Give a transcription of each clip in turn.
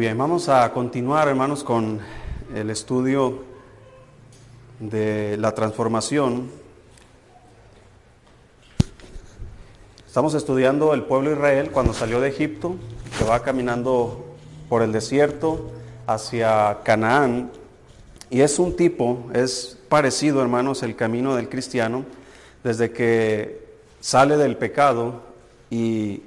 Bien, vamos a continuar, hermanos, con el estudio de la transformación. Estamos estudiando el pueblo de Israel cuando salió de Egipto, que va caminando por el desierto hacia Canaán. Y es un tipo, es parecido, hermanos, el camino del cristiano, desde que sale del pecado y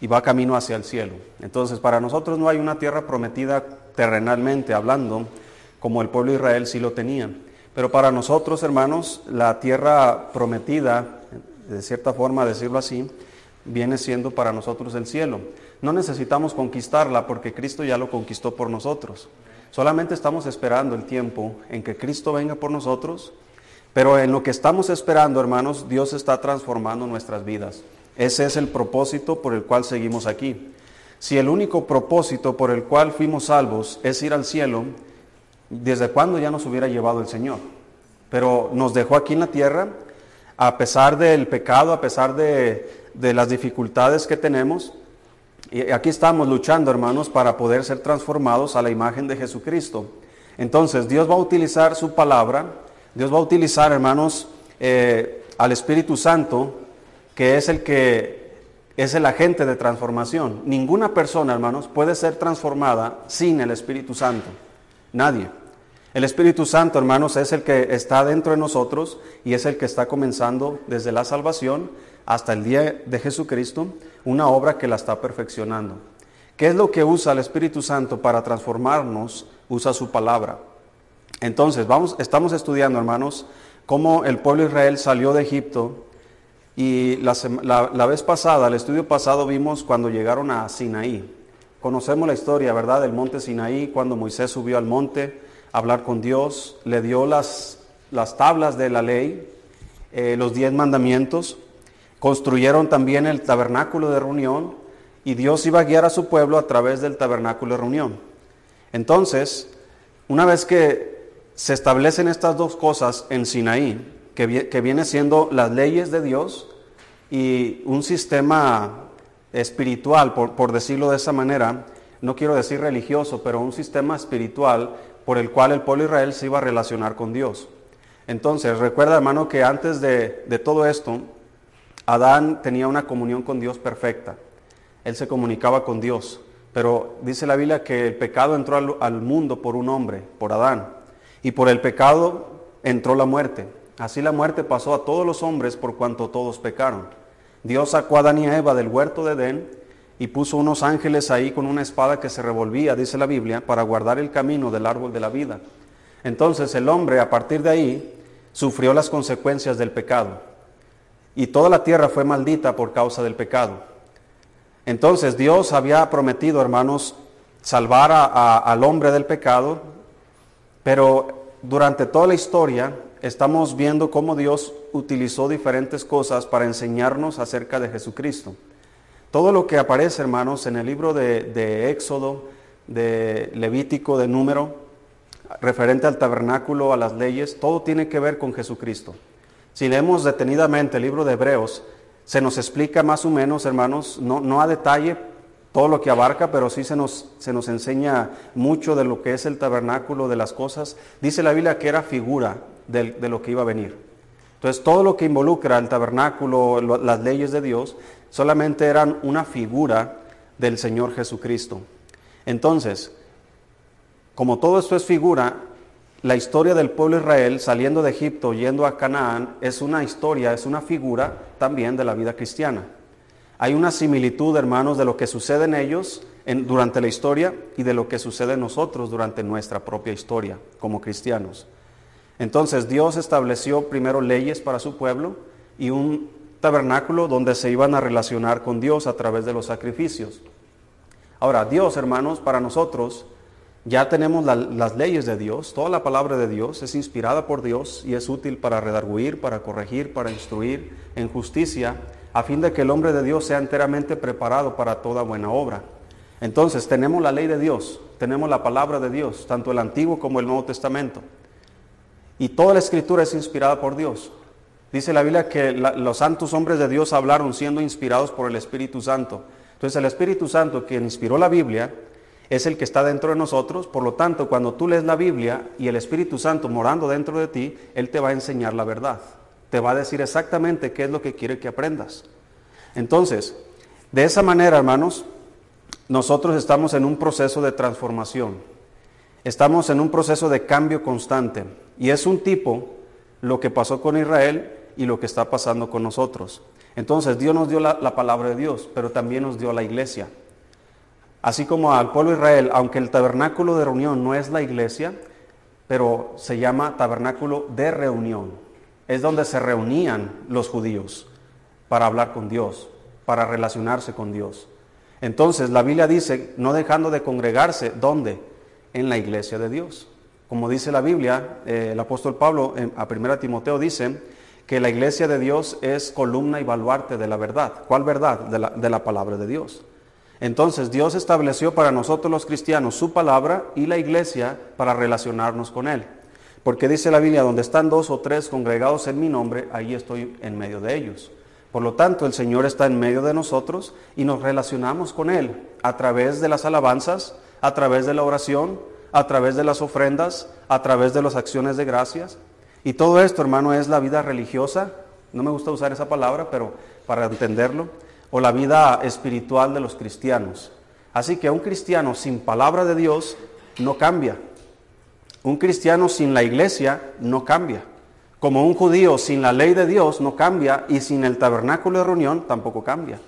y va camino hacia el cielo. Entonces, para nosotros no hay una tierra prometida terrenalmente hablando, como el pueblo de Israel sí lo tenía. Pero para nosotros, hermanos, la tierra prometida, de cierta forma decirlo así, viene siendo para nosotros el cielo. No necesitamos conquistarla porque Cristo ya lo conquistó por nosotros. Solamente estamos esperando el tiempo en que Cristo venga por nosotros, pero en lo que estamos esperando, hermanos, Dios está transformando nuestras vidas. Ese es el propósito por el cual seguimos aquí. Si el único propósito por el cual fuimos salvos es ir al cielo, ¿desde cuándo ya nos hubiera llevado el Señor? Pero nos dejó aquí en la tierra, a pesar del pecado, a pesar de, las dificultades que tenemos, y aquí estamos luchando, hermanos, para poder ser transformados a la imagen de Jesucristo. Entonces, Dios va a utilizar su palabra, Dios va a utilizar, hermanos, eh, al Espíritu Santo que es el que es el agente de transformación. Ninguna persona, hermanos, puede ser transformada sin el Espíritu Santo. Nadie. El Espíritu Santo, hermanos, es el que está dentro de nosotros y es el que está comenzando desde la salvación hasta el día de Jesucristo, una obra que la está perfeccionando. ¿Qué es lo que usa el Espíritu Santo para transformarnos? Usa su palabra. Entonces, vamos, estamos estudiando, hermanos, cómo el pueblo de Israel salió de Egipto y la, vez pasada, el estudio pasado, vimos cuando llegaron a Sinaí. Conocemos la historia, ¿verdad?, del monte Sinaí, cuando Moisés subió al monte a hablar con Dios, le dio las, las tablas de la ley, eh, los diez mandamientos, construyeron también el tabernáculo de reunión y Dios iba a guiar a su pueblo a través del tabernáculo de reunión. Entonces, una vez que se establecen estas dos cosas en Sinaí, que, viene siendo las leyes de Dios y un sistema espiritual, por, decirlo de esa manera, no quiero decir religioso, pero un sistema espiritual por el cual el pueblo de Israel se iba a relacionar con Dios. Entonces, recuerda hermano que antes de, todo esto, Adán tenía una comunión con Dios perfecta. Él se comunicaba con Dios. Pero dice la Biblia que el pecado entró al mundo por un hombre, por Adán. Y por el pecado entró la muerte. Así la muerte pasó a todos los hombres por cuanto todos pecaron. Dios sacó a Adán y a Eva del huerto de Edén y puso unos ángeles ahí con una espada que se revolvía, dice la Biblia, para guardar el camino del árbol de la vida. Entonces el hombre a partir de ahí sufrió las consecuencias del pecado. Y toda la tierra fue maldita por causa del pecado. Entonces Dios había prometido, hermanos, salvar al hombre del pecado, pero durante toda la historia estamos viendo cómo Dios utilizó diferentes cosas para enseñarnos acerca de Jesucristo. Todo lo que aparece, hermanos, en el libro de, Éxodo, de Levítico, de Número, referente al tabernáculo, a las leyes, todo tiene que ver con Jesucristo. Si leemos detenidamente el libro de Hebreos, se nos explica más o menos, hermanos, no, no a detalle todo lo que abarca, pero sí se nos, se nos enseña mucho de lo que es el tabernáculo, de las cosas. Dice la Biblia que era figura, de, lo que iba a venir. Entonces todo lo que involucra el tabernáculo, las leyes de Dios, solamente eran una figura del Señor Jesucristo. Entonces, como todo esto es figura, la historia del pueblo Israel saliendo de Egipto, yendo a Canaán, es una historia, es una figura también de la vida cristiana. Hay una similitud, hermanos, de lo que sucede en ellos durante la historia y de lo que sucede en nosotros durante nuestra propia historia como cristianos. Entonces Dios estableció primero leyes para su pueblo y un tabernáculo donde se iban a relacionar con Dios a través de los sacrificios. Ahora, Dios, hermanos, para nosotros ya tenemos las leyes de Dios, toda la palabra de Dios es inspirada por Dios y es útil para redarguir, para corregir, para instruir en justicia, a fin de que el hombre de Dios sea enteramente preparado para toda buena obra. Entonces tenemos la ley de Dios, tenemos la palabra de Dios, tanto el Antiguo como el Nuevo Testamento. Y toda la escritura es inspirada por Dios. Dice la Biblia que los santos hombres de Dios hablaron siendo inspirados por el Espíritu Santo. Entonces el Espíritu Santo, quien inspiró la Biblia, es el que está dentro de nosotros, por lo tanto, cuando tú lees la Biblia y el Espíritu Santo morando dentro de ti, Él te va a enseñar la verdad, te va a decir exactamente qué es lo que quiere que aprendas. Entonces, de esa manera, hermanos, nosotros estamos en un proceso de transformación, estamos en un proceso de cambio constante, y es un tipo lo que pasó con Israel y lo que está pasando con nosotros. Entonces, Dios nos dio la, la palabra de Dios, pero también nos dio la iglesia. Así como al pueblo Israel, aunque el tabernáculo de reunión no es la iglesia, pero se llama tabernáculo de reunión. Es donde se reunían los judíos para hablar con Dios, para relacionarse con Dios. Entonces la Biblia dice, no dejando de congregarse, ¿dónde? En la iglesia de Dios. Como dice la Biblia, eh, el apóstol Pablo a 1 Timoteo dice que la iglesia de Dios es columna y baluarte de la verdad. ¿Cuál verdad? De la, de la palabra de Dios. Entonces Dios estableció para nosotros los cristianos su palabra y la iglesia para relacionarnos con Él. Porque dice la Biblia, donde están dos o tres congregados en mi nombre, ahí estoy en medio de ellos. Por lo tanto, el Señor está en medio de nosotros y nos relacionamos con Él a través de las alabanzas, a través de la oración, a través de las ofrendas, a través de las acciones de gracias. Y todo esto, hermano, es la vida religiosa. No me gusta usar esa palabra, pero para entenderlo o la vida espiritual de los cristianos. Así que un cristiano sin palabra de Dios no cambia. Un cristiano sin la iglesia no cambia. Como un judío sin la ley de Dios no cambia y sin el tabernáculo de reunión tampoco cambia.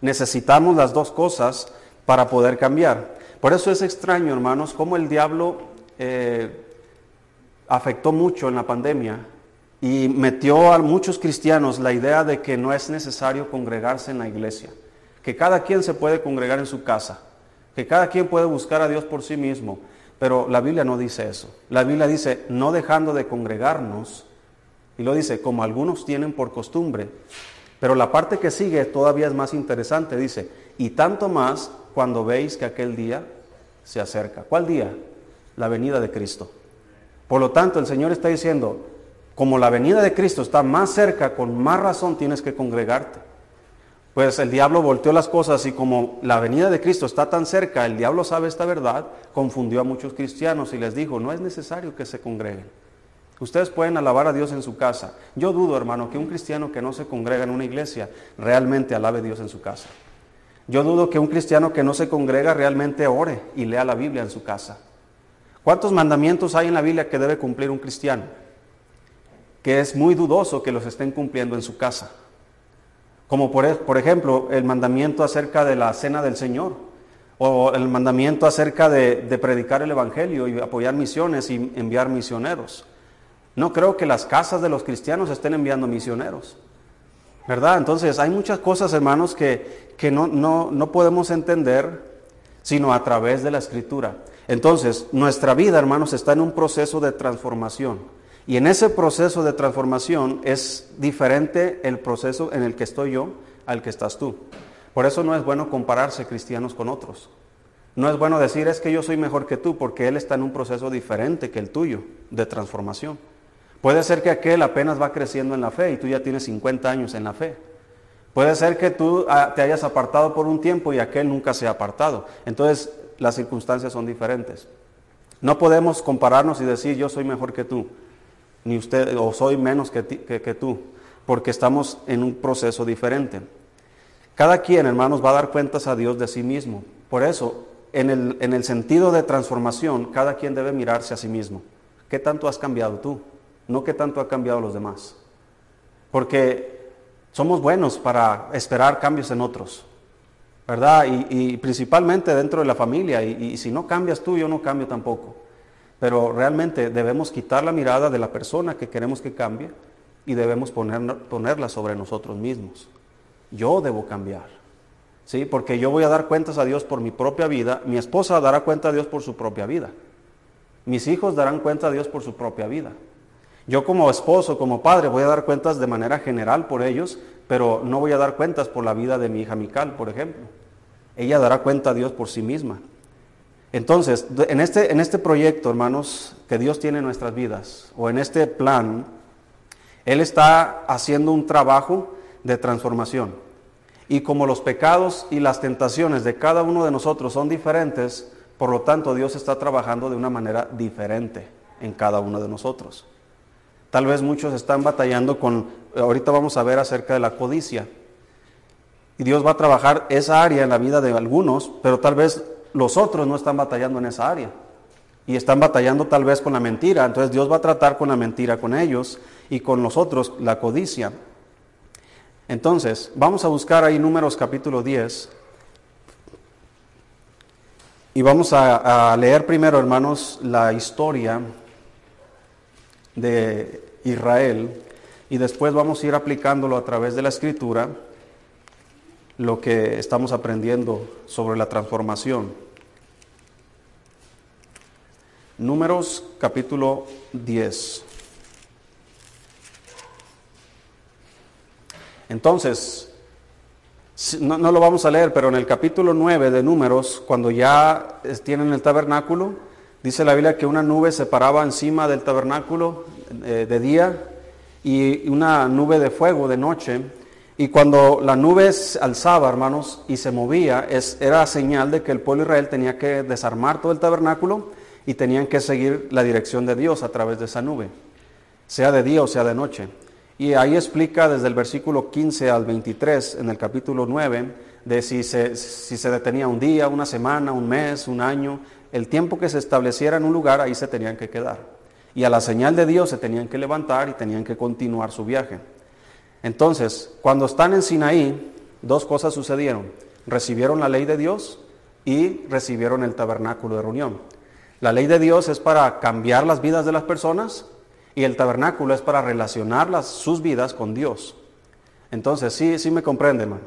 Necesitamos las dos cosas para poder cambiar. Por eso es extraño, hermanos, cómo el diablo eh, afectó mucho en la pandemia y metió a muchos cristianos la idea de que no es necesario congregarse en la iglesia, que cada quien se puede congregar en su casa, que cada quien puede buscar a Dios por sí mismo. Pero la Biblia no dice eso. La Biblia dice, no dejando de congregarnos, y lo dice, como algunos tienen por costumbre. Pero la parte que sigue todavía es más interesante, dice, y tanto más cuando veis que aquel día se acerca. ¿Cuál día? La venida de Cristo. Por lo tanto, el Señor está diciendo, como la venida de Cristo está más cerca, con más razón tienes que congregarte. Pues el diablo volteó las cosas y como la venida de Cristo está tan cerca, el diablo sabe esta verdad, confundió a muchos cristianos y les dijo, no es necesario que se congreguen. Ustedes pueden alabar a Dios en su casa. Yo dudo, hermano, que un cristiano que no se congrega en una iglesia realmente alabe a Dios en su casa. Yo dudo que un cristiano que no se congrega realmente ore y lea la Biblia en su casa. ¿Cuántos mandamientos hay en la Biblia que debe cumplir un cristiano? que es muy dudoso que los estén cumpliendo en su casa. Como por, por, ejemplo el mandamiento acerca de la cena del Señor, o el mandamiento acerca de, predicar el Evangelio y apoyar misiones y enviar misioneros. No creo que las casas de los cristianos estén enviando misioneros. ¿Verdad? Entonces hay muchas cosas, hermanos, que, que no, no, no podemos entender sino a través de la escritura. Entonces, nuestra vida, hermanos, está en un proceso de transformación. Y en ese proceso de transformación es diferente el proceso en el que estoy yo al que estás tú. Por eso no es bueno compararse cristianos con otros. No es bueno decir es que yo soy mejor que tú porque él está en un proceso diferente que el tuyo de transformación. Puede ser que aquel apenas va creciendo en la fe y tú ya tienes 50 años en la fe. Puede ser que tú ah, te hayas apartado por un tiempo y aquel nunca se ha apartado. Entonces las circunstancias son diferentes. No podemos compararnos y decir yo soy mejor que tú ni usted, o soy menos que, que, tú, porque estamos en un proceso diferente. Cada quien, hermanos, va a dar cuentas a Dios de sí mismo. Por eso, en el, en el sentido de transformación, cada quien debe mirarse a sí mismo. ¿Qué tanto has cambiado tú? No qué tanto ha cambiado los demás. Porque somos buenos para esperar cambios en otros, ¿verdad? Y, principalmente dentro de la familia. y si no cambias tú, yo no cambio tampoco. Pero realmente debemos quitar la mirada de la persona que queremos que cambie y debemos ponerla sobre nosotros mismos. Yo debo cambiar. ¿Sí? Porque yo voy a dar cuentas a Dios por mi propia vida, mi esposa dará cuenta a Dios por su propia vida. Mis hijos darán cuenta a Dios por su propia vida. Yo como esposo, como padre, voy a dar cuentas de manera general por ellos, pero no voy a dar cuentas por la vida de mi hija Mical, por ejemplo. Ella dará cuenta a Dios por sí misma. Entonces, en este, en este proyecto, hermanos, que Dios tiene en nuestras vidas, o en este plan, Él está haciendo un trabajo de transformación. Y como los pecados y las tentaciones de cada uno de nosotros son diferentes, Por lo tanto, Dios está trabajando de una manera diferente en cada uno de nosotros. Tal vez muchos están batallando con, ahorita vamos a ver acerca de la codicia. Y Dios va a trabajar esa área en la vida de algunos, pero tal vez los otros no están batallando en esa área. Y están batallando tal vez con la mentira. Entonces Dios va a tratar con la mentira con ellos y con los otros la codicia. Entonces, vamos a buscar ahí números capítulo 10. Y vamos a, a leer primero, hermanos, la historia de Israel y después vamos a ir aplicándolo a través de la escritura, lo que estamos aprendiendo sobre la transformación. Números capítulo 10. Entonces, no, no, lo vamos a leer, pero en el capítulo 9 de Números, cuando ya tienen el tabernáculo, Dice la Biblia que una nube se paraba encima del tabernáculo eh, de día y una nube de fuego de noche. Y cuando la nube se alzaba, hermanos, y se movía, es, era señal de que el pueblo de Israel tenía que desarmar todo el tabernáculo y tenían que seguir la dirección de Dios a través de esa nube, sea de día o sea de noche. Y ahí explica desde el versículo 15 al 23 en el capítulo 9 de si se, si se detenía un día, una semana, un mes, un año, el tiempo que se estableciera en un lugar, ahí se tenían que quedar. Y a la señal de Dios se tenían que levantar y tenían que continuar su viaje. Entonces, cuando están en Sinaí, dos cosas sucedieron. Recibieron la ley de Dios y recibieron el tabernáculo de reunión. La ley de Dios es para cambiar las vidas de las personas y el tabernáculo es para relacionar sus vidas con Dios. Entonces, sí, sí me comprende, hermano.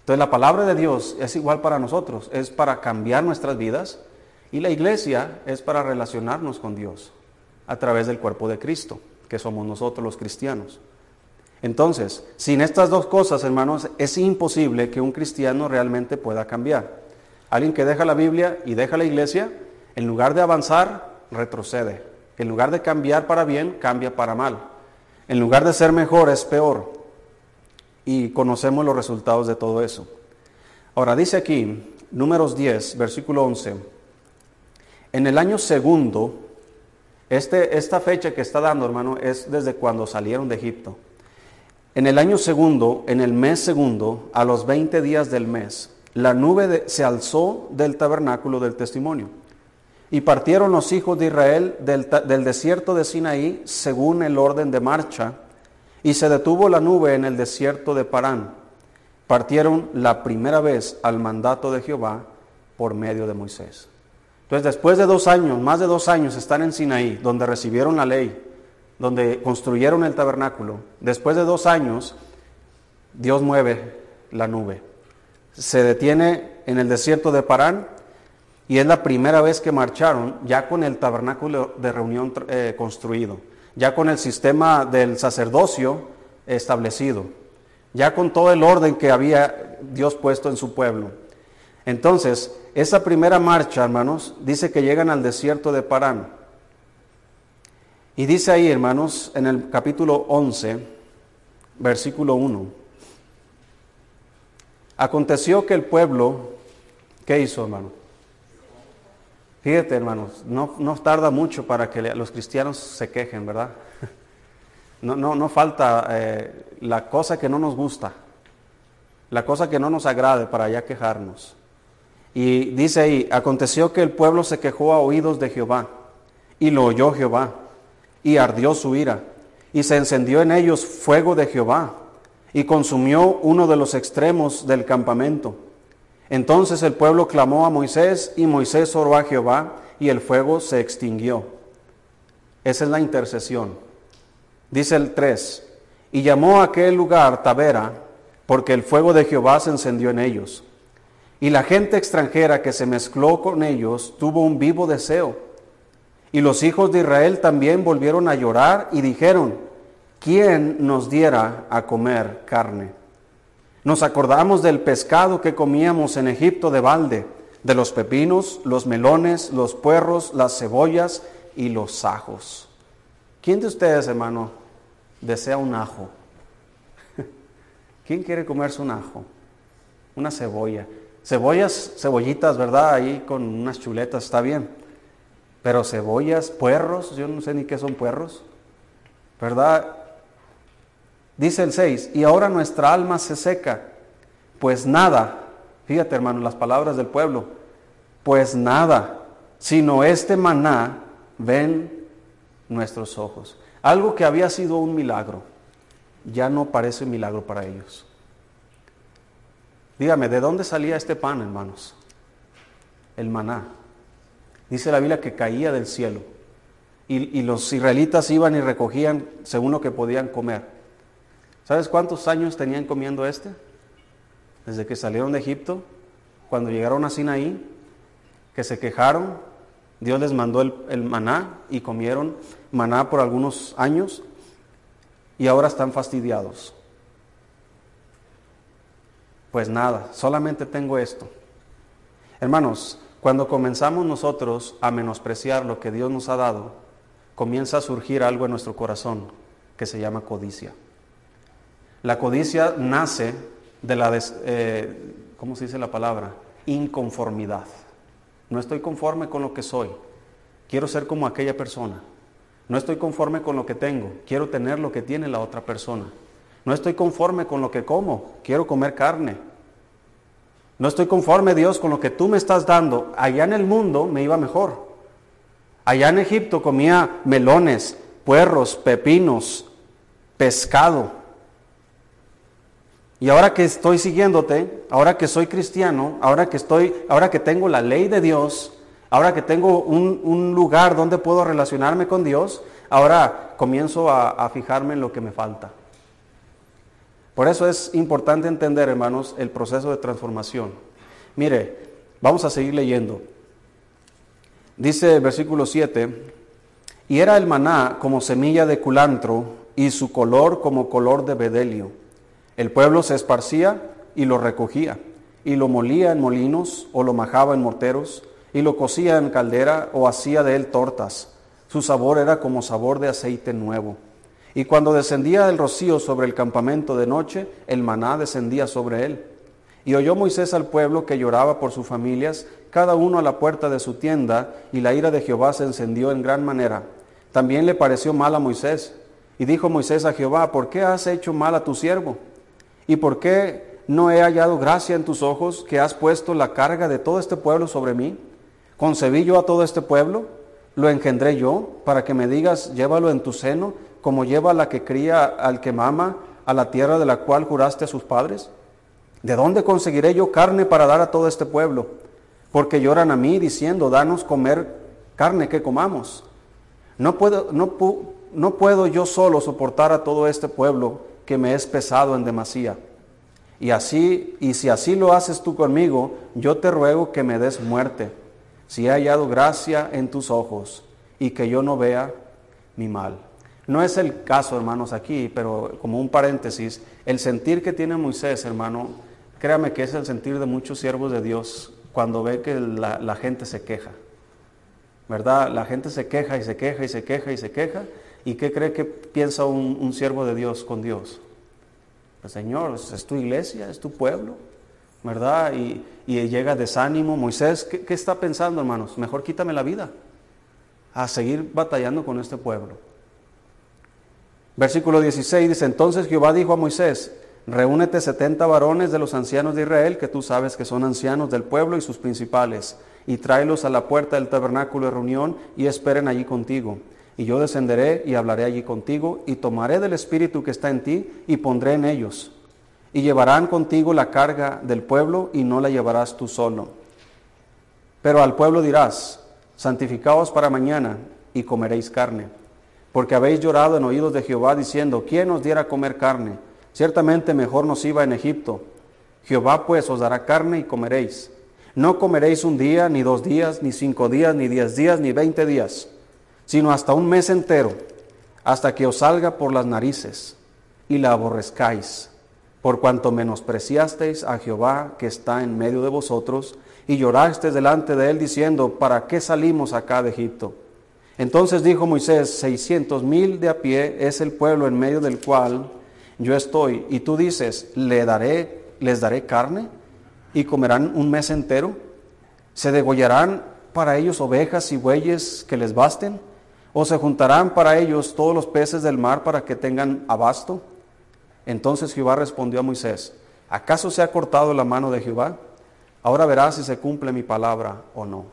Entonces, la palabra de Dios es igual para nosotros, es para cambiar nuestras vidas y la iglesia es para relacionarnos con Dios a través del cuerpo de Cristo, que somos nosotros los cristianos. Entonces, sin estas dos cosas, hermanos, es imposible que un cristiano realmente pueda cambiar. Alguien que deja la Biblia y deja la iglesia, en lugar de avanzar, retrocede. En lugar de cambiar para bien, cambia para mal. En lugar de ser mejor, es peor. Y conocemos los resultados de todo eso. Ahora dice aquí, números 10, versículo 11. En el año segundo, este, esta fecha que está dando, hermano, es desde cuando salieron de Egipto. En el año segundo, en el mes segundo, a los 20 días del mes, la nube se alzó del tabernáculo del testimonio. Y partieron los hijos de Israel del, del desierto de Sinaí según el orden de marcha, y se detuvo la nube en el desierto de Parán. Partieron la primera vez al mandato de Jehová por medio de Moisés. Entonces, después de dos años, más de dos años, están en Sinaí, donde recibieron la ley, donde construyeron el tabernáculo. Después de dos años, Dios mueve la nube. Se detiene en el desierto de Parán y es la primera vez que marcharon ya con el tabernáculo de reunión eh, construido, ya con el sistema del sacerdocio establecido, ya con todo el orden que había Dios puesto en su pueblo. Entonces, esa primera marcha, hermanos, dice que llegan al desierto de Parán. Y dice ahí, hermanos, en el capítulo 11, versículo 1. Aconteció que el pueblo, ¿qué hizo, hermano? Fíjate, hermanos, no, no tarda mucho para que los cristianos se quejen, ¿verdad? No, no, no falta eh, la cosa que no nos gusta, la cosa que no nos agrade para ya quejarnos. Y dice ahí, aconteció que el pueblo se quejó a oídos de Jehová, y lo oyó Jehová, y ardió su ira, y se encendió en ellos fuego de Jehová, y consumió uno de los extremos del campamento. Entonces el pueblo clamó a Moisés, y Moisés oró a Jehová, y el fuego se extinguió. Esa es la intercesión. Dice el 3, y llamó a aquel lugar Tabera, porque el fuego de Jehová se encendió en ellos. Y la gente extranjera que se mezcló con ellos tuvo un vivo deseo. Y los hijos de Israel también volvieron a llorar y dijeron, ¿quién nos diera a comer carne? Nos acordamos del pescado que comíamos en Egipto de balde, de los pepinos, los melones, los puerros, las cebollas y los ajos. ¿Quién de ustedes, hermano, desea un ajo? ¿Quién quiere comerse un ajo? Una cebolla. Cebollas, cebollitas, ¿verdad? Ahí con unas chuletas, está bien. Pero cebollas, puerros, yo no sé ni qué son puerros, ¿verdad? Dice el 6, y ahora nuestra alma se seca, pues nada, fíjate hermano, las palabras del pueblo, pues nada, sino este maná ven nuestros ojos. Algo que había sido un milagro, ya no parece milagro para ellos. Dígame, ¿de dónde salía este pan, hermanos? El maná. Dice la Biblia que caía del cielo. Y, los israelitas iban y recogían según lo que podían comer. ¿Sabes cuántos años tenían comiendo este? Desde que salieron de Egipto, cuando llegaron a Sinaí, que se quejaron, Dios les mandó el maná y comieron maná por algunos años y ahora están fastidiados. Pues nada, solamente tengo esto. Hermanos, cuando comenzamos nosotros a menospreciar lo que Dios nos ha dado, comienza a surgir algo en nuestro corazón que se llama codicia. La codicia nace de la, eh, ¿cómo se dice la palabra? Inconformidad. No estoy conforme con lo que soy. Quiero ser como aquella persona. No estoy conforme con lo que tengo. Quiero tener lo que tiene la otra persona. No estoy conforme con lo que como. Quiero comer carne. No estoy conforme, Dios, con lo que tú me estás dando. Allá en el mundo me iba mejor. Allá en Egipto comía melones, puerros, pepinos, pescado. Y ahora que estoy siguiéndote, ahora que soy cristiano, ahora que estoy, ahora que tengo la ley de Dios, ahora que tengo un, lugar donde puedo relacionarme con Dios, ahora comienzo a, a fijarme en lo que me falta. Por eso es importante entender, hermanos, el proceso de transformación. Mire, vamos a seguir leyendo. Dice el versículo 7, y era el maná como semilla de culantro y su color como color de bedelio el pueblo se esparcía y lo recogía, y lo molía en molinos o lo majaba en morteros, y lo cocía en caldera o hacía de él tortas. Su sabor era como sabor de aceite nuevo. Y cuando descendía el rocío sobre el campamento de noche, el maná descendía sobre él. Y oyó Moisés al pueblo que lloraba por sus familias, cada uno a la puerta de su tienda, y la ira de Jehová se encendió en gran manera. También le pareció mal a Moisés. Y dijo Moisés a Jehová, ¿por qué has hecho mal a tu siervo? ¿Y por qué no he hallado gracia en tus ojos que has puesto la carga de todo este pueblo sobre mí? ¿Concebí yo a todo este pueblo? ¿Lo engendré yo para que me digas, llévalo en tu seno, como lleva la que cría al que mama a la tierra de la cual juraste a sus padres? ¿De dónde conseguiré yo carne para dar a todo este pueblo? Porque lloran a mí diciendo, danos comer carne que comamos. No puedo, no, no puedo yo solo soportar a todo este pueblo que me es pesado en demasía. Y así, y si así lo haces tú conmigo, yo te ruego que me des muerte, si he hallado gracia en tus ojos y que yo no vea mi mal. No es el caso, hermanos, aquí, pero como un paréntesis, el sentir que tiene Moisés, hermano, créame que es el sentir de muchos siervos de Dios cuando ve que la, gente se queja. ¿Verdad? La gente se queja y se queja y se queja y se queja ¿Y qué cree que piensa un, siervo de Dios con Dios? Pues Señor, es tu iglesia, es tu pueblo, ¿verdad? Y, llega desánimo. Moisés, ¿qué, ¿qué, está pensando, hermanos? Mejor quítame la vida a seguir batallando con este pueblo. Versículo 16 dice, entonces Jehová dijo a Moisés, reúnete setenta varones de los ancianos de Israel, que tú sabes que son ancianos del pueblo y sus principales, y tráelos a la puerta del tabernáculo de reunión y esperen allí contigo y yo descenderé y hablaré allí contigo, y tomaré del Espíritu que está en ti, y pondré en ellos. Y llevarán contigo la carga del pueblo, y no la llevarás tú solo. Pero al pueblo dirás, santificaos para mañana, y comeréis carne. Porque habéis llorado en oídos de Jehová, diciendo, ¿quién os diera comer carne? Ciertamente mejor nos iba en Egipto. Jehová pues os dará carne y comeréis. No comeréis un día, ni dos días, ni cinco días, ni diez días, ni veinte días sino hasta un mes entero, hasta que os salga por las narices y la aborrezcáis, por cuanto menospreciasteis a Jehová que está en medio de vosotros, y llorasteis delante de él diciendo, ¿para qué salimos acá de Egipto? Entonces dijo Moisés, seiscientos mil de a pie es el pueblo en medio del cual yo estoy, y tú dices, ¿le daré, les daré carne? y comerán un mes entero? ¿Se degollarán para ellos ovejas y bueyes que les basten? ¿O se juntarán para ellos todos los peces del mar para que tengan abasto? Entonces Jehová respondió a Moisés, ¿acaso se ha cortado la mano de Jehová? Ahora verás si se cumple mi palabra o no.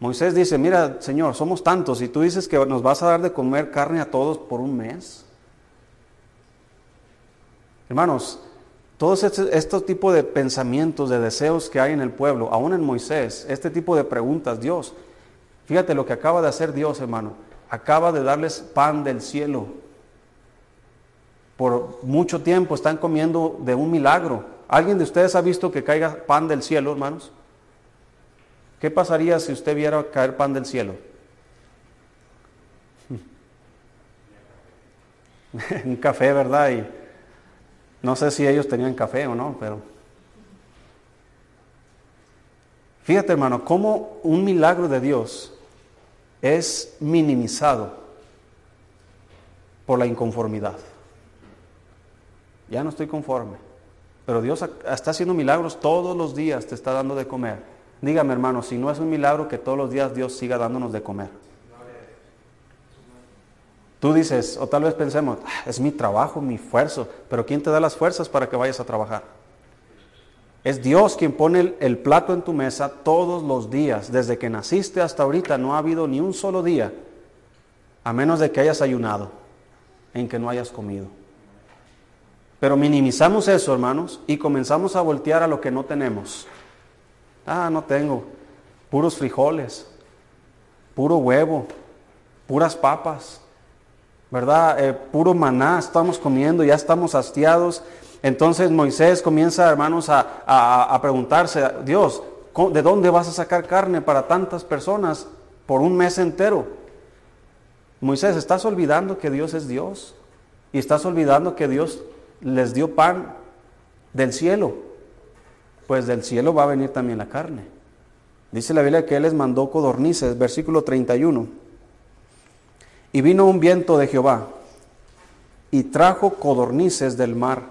Moisés dice, mira, Señor, somos tantos y tú dices que nos vas a dar de comer carne a todos por un mes. Hermanos, todos estos, estos tipos de pensamientos, de deseos que hay en el pueblo, aún en Moisés, este tipo de preguntas, Dios, fíjate lo que acaba de hacer Dios, hermano acaba de darles pan del cielo. Por mucho tiempo están comiendo de un milagro. ¿Alguien de ustedes ha visto que caiga pan del cielo, hermanos? ¿Qué pasaría si usted viera caer pan del cielo? un café, ¿verdad? Y no sé si ellos tenían café o no, pero... Fíjate, hermano, cómo un milagro de Dios es minimizado por la inconformidad. Ya no estoy conforme, pero Dios está haciendo milagros todos los días, te está dando de comer. Dígame hermano, si no es un milagro que todos los días Dios siga dándonos de comer. Tú dices, o tal vez pensemos, ah, es mi trabajo, mi esfuerzo, pero ¿quién te da las fuerzas para que vayas a trabajar? Es Dios quien pone el, plato en tu mesa todos los días. Desde que naciste hasta ahorita no ha habido ni un solo día, a menos de que hayas ayunado, en que no hayas comido. Pero minimizamos eso, hermanos, y comenzamos a voltear a lo que no tenemos. Ah, no tengo. Puros frijoles, puro huevo, puras papas, ¿verdad? Eh, puro maná estamos comiendo, ya estamos hastiados entonces Moisés comienza, hermanos, a, preguntarse, Dios, ¿de dónde vas a sacar carne para tantas personas por un mes entero? Moisés, ¿estás olvidando que Dios es Dios? Y estás olvidando que Dios les dio pan del cielo. Pues del cielo va a venir también la carne. Dice la Biblia que Él les mandó codornices, versículo 31. Y vino un viento de Jehová y trajo codornices del mar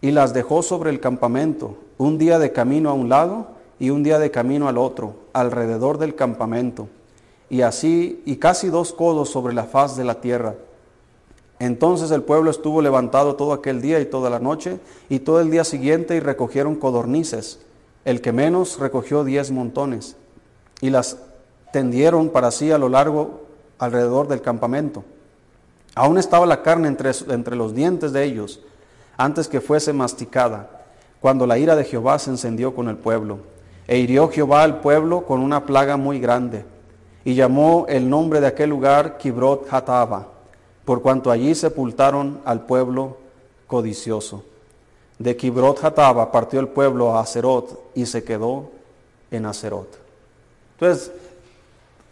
y las dejó sobre el campamento, un día de camino a un lado y un día de camino al otro, alrededor del campamento, y así, y casi dos codos sobre la faz de la tierra. Entonces el pueblo estuvo levantado todo aquel día y toda la noche, y todo el día siguiente, y recogieron codornices. El que menos recogió diez montones, y las tendieron para sí a lo largo alrededor del campamento. Aún estaba la carne entre, entre los dientes de ellos, antes que fuese masticada, cuando la ira de Jehová se encendió con el pueblo. E hirió Jehová al pueblo con una plaga muy grande, y llamó el nombre de aquel lugar Kibrot Hataba, por cuanto allí sepultaron al pueblo codicioso. De Kibrot Hataba partió el pueblo a Acerot y se quedó en Acerot. Entonces,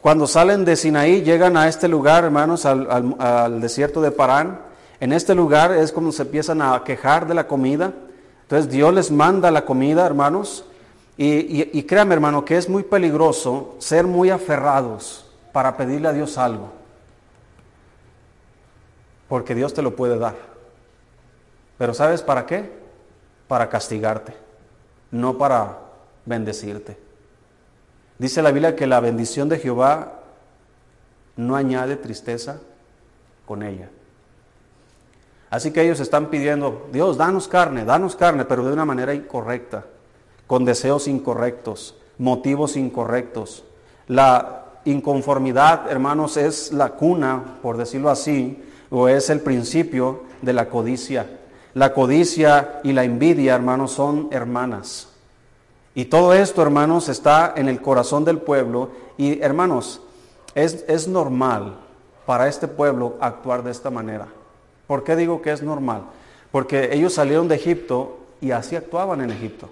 cuando salen de Sinaí, llegan a este lugar, hermanos, al, desierto de Parán, en este lugar es como se empiezan a quejar de la comida. Entonces Dios les manda la comida, hermanos. Y, y, créame, hermano, que es muy peligroso ser muy aferrados para pedirle a Dios algo. Porque Dios te lo puede dar. Pero ¿sabes para qué? Para castigarte, no para bendecirte. Dice la Biblia que la bendición de Jehová no añade tristeza con ella. Así que ellos están pidiendo, Dios, danos carne, danos carne, pero de una manera incorrecta, con deseos incorrectos, motivos incorrectos. La inconformidad, hermanos, es la cuna, por decirlo así, o es el principio de la codicia. La codicia y la envidia, hermanos, son hermanas. Y todo esto, hermanos, está en el corazón del pueblo. Y, hermanos, es, es normal para este pueblo actuar de esta manera. ¿Por qué digo que es normal? Porque ellos salieron de Egipto y así actuaban en Egipto.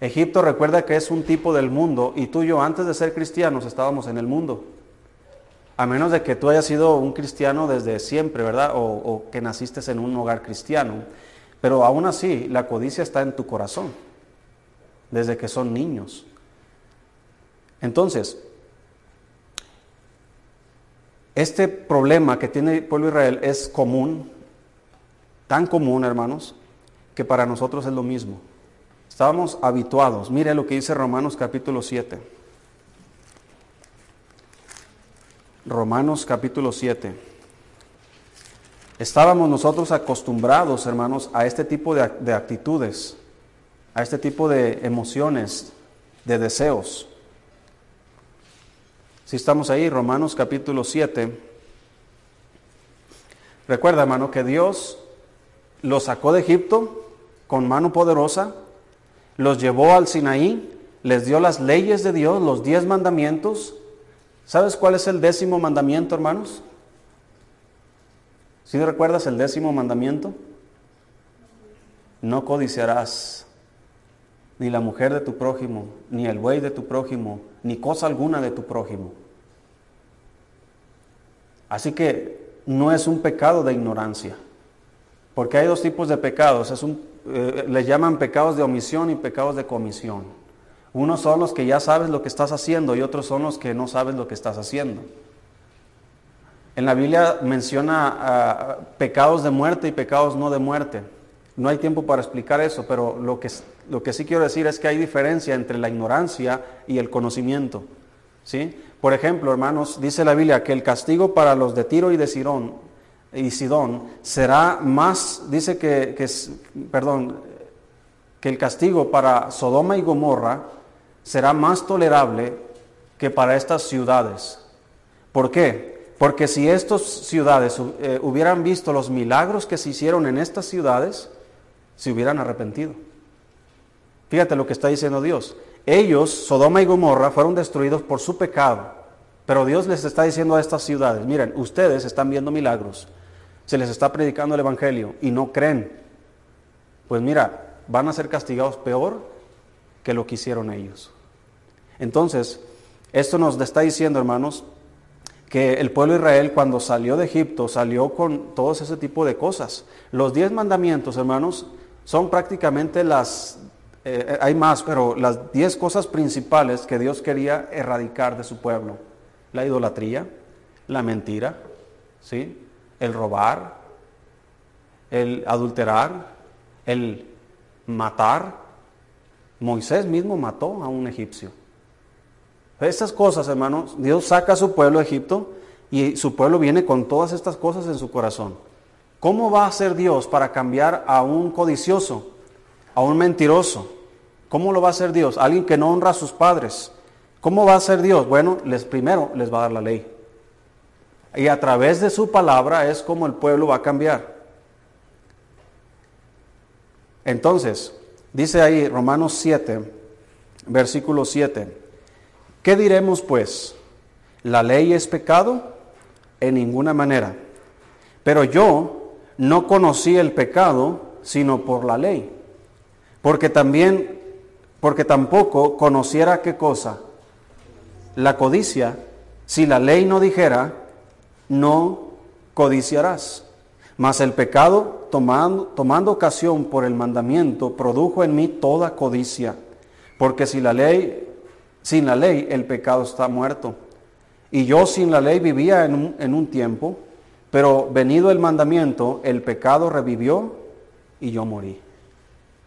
Egipto recuerda que es un tipo del mundo y tú y yo antes de ser cristianos estábamos en el mundo. A menos de que tú hayas sido un cristiano desde siempre, ¿verdad? O, que naciste en un hogar cristiano. Pero aún así, la codicia está en tu corazón, desde que son niños. Entonces, este problema que tiene el pueblo de Israel es común, tan común, hermanos, que para nosotros es lo mismo. Estábamos habituados. Mire lo que dice Romanos capítulo 7. Romanos capítulo 7. Estábamos nosotros acostumbrados, hermanos, a este tipo de, de actitudes, a este tipo de emociones, de deseos. Si estamos ahí, Romanos capítulo 7. Recuerda, hermano, que Dios los sacó de Egipto con mano poderosa, los llevó al Sinaí, les dio las leyes de Dios, los diez mandamientos. ¿Sabes cuál es el décimo mandamiento, hermanos? ¿Sí recuerdas el décimo mandamiento? No codiciarás ni la mujer de tu prójimo, ni el buey de tu prójimo, ni cosa alguna de tu prójimo. Así que no es un pecado de ignorancia, porque hay dos tipos de pecados, es un, eh, le llaman pecados de omisión y pecados de comisión. Unos son los que ya sabes lo que estás haciendo y otros son los que no sabes lo que estás haciendo. En la Biblia menciona ah, pecados de muerte y pecados no de muerte. No hay tiempo para explicar eso, pero lo que, lo que sí quiero decir es que hay diferencia entre la ignorancia y el conocimiento. ¿sí? Por ejemplo, hermanos, dice la Biblia que el castigo para los de Tiro y de Sidón, y Sidón será más, dice que, que, perdón, que el castigo para Sodoma y Gomorra será más tolerable que para estas ciudades. ¿Por qué? Porque si estas ciudades eh, hubieran visto los milagros que se hicieron en estas ciudades, se hubieran arrepentido. Fíjate lo que está diciendo Dios. Ellos, Sodoma y Gomorra, fueron destruidos por su pecado. Pero Dios les está diciendo a estas ciudades, miren, ustedes están viendo milagros, se les está predicando el Evangelio y no creen. Pues mira, van a ser castigados peor que lo que hicieron ellos. Entonces, esto nos está diciendo, hermanos, que el pueblo de Israel cuando salió de Egipto salió con todos ese tipo de cosas. Los diez mandamientos, hermanos, son prácticamente las, eh, hay más, pero las diez cosas principales que Dios quería erradicar de su pueblo. La idolatría, la mentira, ¿sí? el robar, el adulterar, el matar. Moisés mismo mató a un egipcio. Estas cosas, hermanos, Dios saca a su pueblo de Egipto y su pueblo viene con todas estas cosas en su corazón. ¿Cómo va a ser Dios para cambiar a un codicioso, a un mentiroso? ¿Cómo lo va a hacer Dios? Alguien que no honra a sus padres. ¿Cómo va a ser Dios? Bueno, les primero les va a dar la ley. Y a través de su palabra es como el pueblo va a cambiar. Entonces, dice ahí Romanos 7, versículo 7. ¿Qué diremos pues? ¿La ley es pecado? En ninguna manera. Pero yo no conocí el pecado sino por la ley. Porque también, porque tampoco conociera qué cosa. La codicia, si la ley no dijera, no codiciarás. Mas el pecado, tomando, tomando ocasión por el mandamiento, produjo en mí toda codicia. Porque si la ley, sin la ley, el pecado está muerto. Y yo sin la ley vivía en un, en un tiempo pero venido el mandamiento, el pecado revivió y yo morí.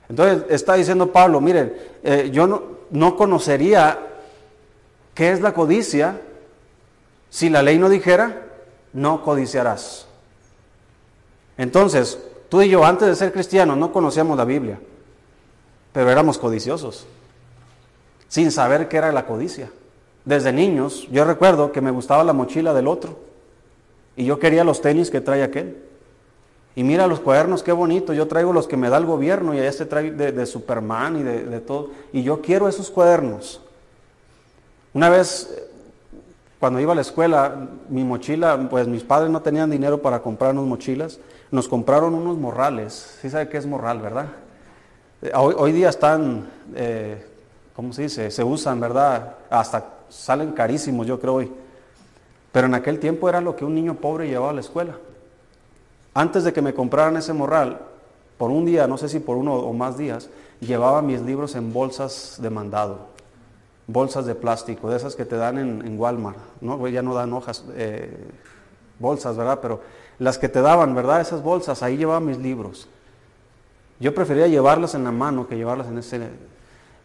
Entonces está diciendo Pablo, miren, eh, yo no, no conocería qué es la codicia si la ley no dijera, no codiciarás. Entonces, tú y yo antes de ser cristianos no conocíamos la Biblia, pero éramos codiciosos, sin saber qué era la codicia. Desde niños, yo recuerdo que me gustaba la mochila del otro. Y yo quería los tenis que trae aquel. Y mira los cuadernos, qué bonito. Yo traigo los que me da el gobierno y allá se trae de, Superman y de, todo. Y yo quiero esos cuadernos. Una vez, cuando iba a la escuela, mi mochila, pues mis padres no tenían dinero para comprarnos mochilas. Nos compraron unos morrales. Sí sabe qué es morral, ¿verdad? Eh, hoy, día están, eh, ¿cómo se dice? Se usan, ¿verdad? Hasta salen carísimos, yo creo hoy. Pero en aquel tiempo era lo que un niño pobre llevaba a la escuela. Antes de que me compraran ese morral, por un día, no sé si por uno o más días, llevaba mis libros en bolsas de mandado, bolsas de plástico, de esas que te dan en, Walmart, ¿no? ya no dan hojas, eh, bolsas, ¿verdad? Pero las que te daban, ¿verdad? Esas bolsas, ahí llevaba mis libros. Yo prefería llevarlas en la mano que llevarlas en ese...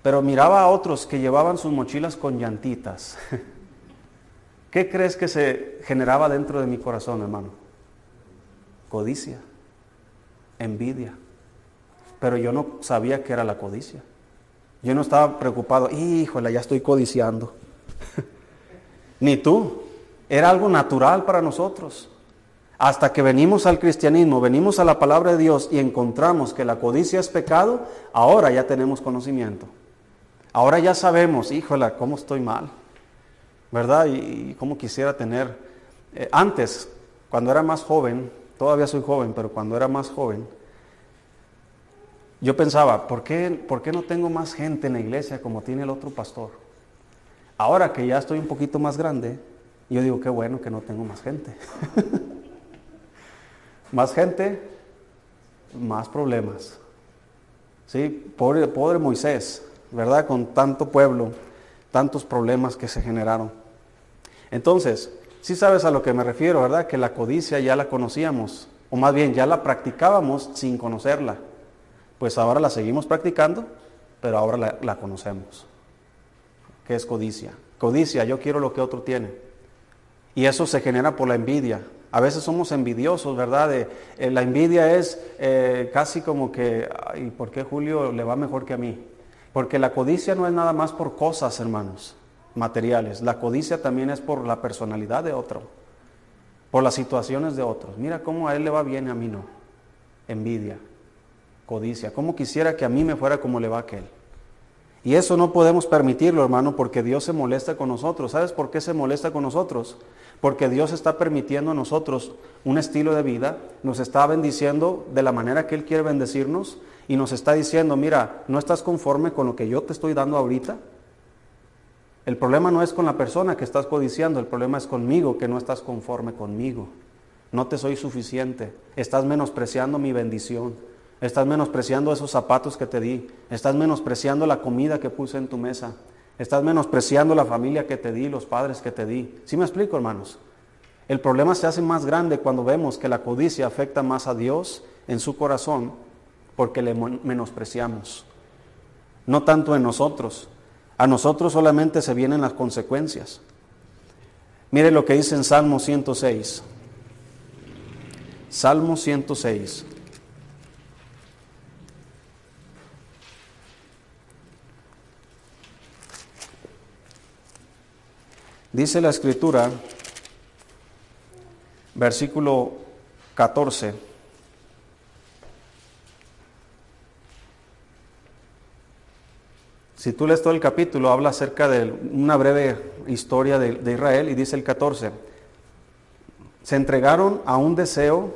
Pero miraba a otros que llevaban sus mochilas con llantitas. ¿Qué crees que se generaba dentro de mi corazón, hermano? Codicia, envidia. Pero yo no sabía que era la codicia. Yo no estaba preocupado, híjole, ya estoy codiciando. Ni tú. Era algo natural para nosotros. Hasta que venimos al cristianismo, venimos a la palabra de Dios y encontramos que la codicia es pecado, ahora ya tenemos conocimiento. Ahora ya sabemos, híjole, cómo estoy mal. ¿Verdad? Y, cómo quisiera tener... Eh, antes, cuando era más joven, todavía soy joven, pero cuando era más joven, yo pensaba, ¿por qué, ¿por qué no tengo más gente en la iglesia como tiene el otro pastor? Ahora que ya estoy un poquito más grande, yo digo, qué bueno que no tengo más gente. más gente, más problemas. ¿Sí? Pobre, pobre Moisés, ¿verdad? Con tanto pueblo, tantos problemas que se generaron. Entonces, sí sabes a lo que me refiero, ¿verdad? Que la codicia ya la conocíamos, o más bien ya la practicábamos sin conocerla. Pues ahora la seguimos practicando, pero ahora la, la conocemos. ¿Qué es codicia? Codicia, yo quiero lo que otro tiene. Y eso se genera por la envidia. A veces somos envidiosos, ¿verdad? Eh, la envidia es eh, casi como que, ¿y por qué Julio le va mejor que a mí? Porque la codicia no es nada más por cosas, hermanos, materiales. La codicia también es por la personalidad de otro, por las situaciones de otros. Mira cómo a él le va bien a mí no. Envidia codicia. ¿Cómo quisiera que a mí me fuera como le va a aquel? Y eso no podemos permitirlo, hermano, porque Dios se molesta con nosotros. ¿Sabes por qué se molesta con nosotros? Porque Dios está permitiendo a nosotros un estilo de vida, nos está bendiciendo de la manera que Él quiere bendecirnos y nos está diciendo, mira, ¿no estás conforme con lo que yo te estoy dando ahorita? El problema no es con la persona que estás codiciando, el problema es conmigo, que no estás conforme conmigo. No te soy suficiente, estás menospreciando mi bendición. Estás menospreciando esos zapatos que te di. Estás menospreciando la comida que puse en tu mesa. Estás menospreciando la familia que te di, los padres que te di. ¿Sí me explico, hermanos? El problema se hace más grande cuando vemos que la codicia afecta más a Dios en su corazón porque le menospreciamos. No tanto en nosotros. A nosotros solamente se vienen las consecuencias. Mire lo que dice en Salmo 106. Salmo 106. Dice la escritura, versículo 14. Si tú lees todo el capítulo, habla acerca de una breve historia de, Israel y dice el 14, se entregaron a un deseo,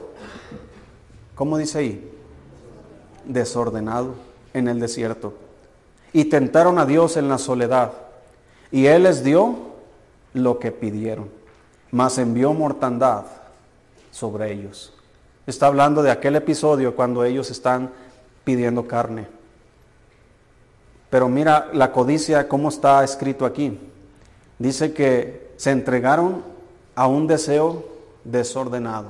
¿cómo dice ahí? Desordenado en el desierto. Y tentaron a Dios en la soledad. Y Él les dio lo que pidieron, mas envió mortandad sobre ellos. Está hablando de aquel episodio cuando ellos están pidiendo carne. Pero mira la codicia, cómo está escrito aquí. Dice que se entregaron a un deseo desordenado.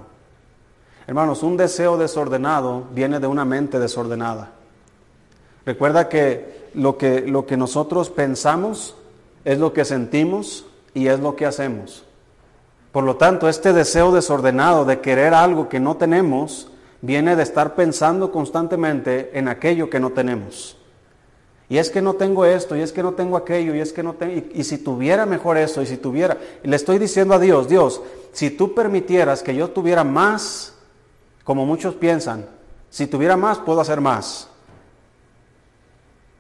Hermanos, un deseo desordenado viene de una mente desordenada. Recuerda que lo que, lo que nosotros pensamos es lo que sentimos, y es lo que hacemos. Por lo tanto, este deseo desordenado de querer algo que no tenemos viene de estar pensando constantemente en aquello que no tenemos. Y es que no tengo esto, y es que no tengo aquello, y es que no tengo... Y, y si tuviera mejor eso, y si tuviera... le estoy diciendo a Dios, Dios, si tú permitieras que yo tuviera más, como muchos piensan, si tuviera más, puedo hacer más.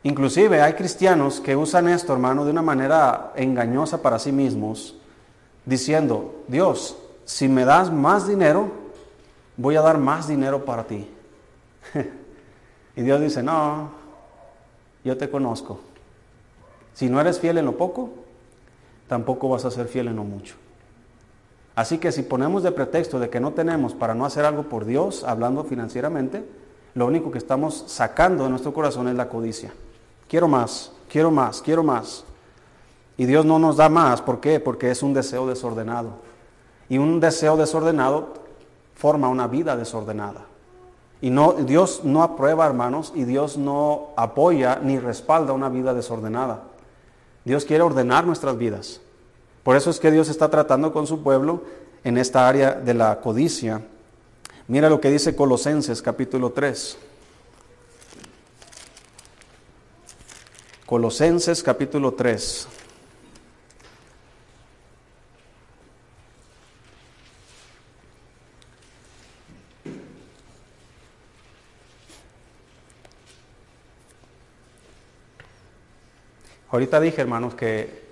Inclusive hay cristianos que usan esto, hermano, de una manera engañosa para sí mismos, diciendo, Dios, si me das más dinero, voy a dar más dinero para ti. y Dios dice, no, yo te conozco. Si no eres fiel en lo poco, tampoco vas a ser fiel en lo mucho. Así que si ponemos de pretexto de que no tenemos para no hacer algo por Dios, hablando financieramente, lo único que estamos sacando de nuestro corazón es la codicia. Quiero más, quiero más, quiero más. Y Dios no nos da más. ¿Por qué? Porque es un deseo desordenado. Y un deseo desordenado forma una vida desordenada. Y no, Dios no aprueba, hermanos, y Dios no apoya ni respalda una vida desordenada. Dios quiere ordenar nuestras vidas. Por eso es que Dios está tratando con su pueblo en esta área de la codicia. Mira lo que dice Colosenses capítulo 3. Colosenses capítulo 3. Ahorita dije, hermanos, que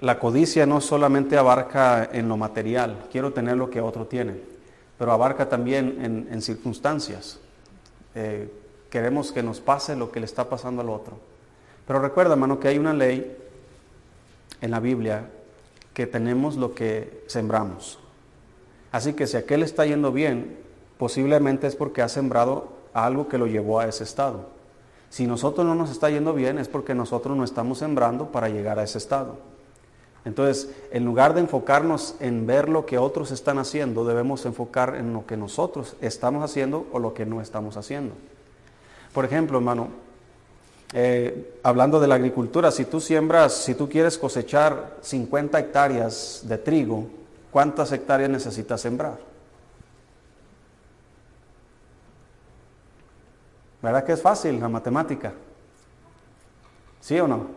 la codicia no solamente abarca en lo material, quiero tener lo que otro tiene, pero abarca también en, circunstancias. Eh, queremos que nos pase lo que le está pasando al otro. Pero recuerda, hermano, que hay una ley en la Biblia que tenemos lo que sembramos. Así que si aquel está yendo bien, posiblemente es porque ha sembrado algo que lo llevó a ese estado. Si nosotros no nos está yendo bien es porque nosotros no estamos sembrando para llegar a ese estado. Entonces, en lugar de enfocarnos en ver lo que otros están haciendo, debemos enfocar en lo que nosotros estamos haciendo o lo que no estamos haciendo. Por ejemplo, hermano, eh, hablando de la agricultura, si tú siembras, si tú quieres cosechar 50 hectáreas de trigo, ¿cuántas hectáreas necesitas sembrar? ¿Verdad que es fácil la matemática? ¿Sí o no?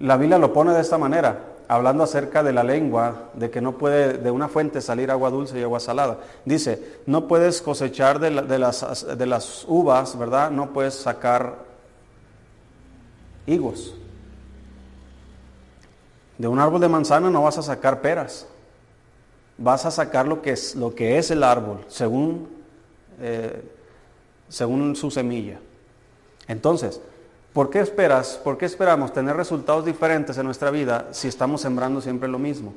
La Biblia lo pone de esta manera, hablando acerca de la lengua, de que no puede de una fuente salir agua dulce y agua salada. Dice, no puedes cosechar de, las, de las uvas, ¿verdad? No puedes sacar higos. De un árbol de manzana no vas a sacar peras. Vas a sacar lo que es, lo que es el árbol, según eh, según su semilla. Entonces, ¿por qué esperas, por qué esperamos tener resultados diferentes en nuestra vida si estamos sembrando siempre lo mismo?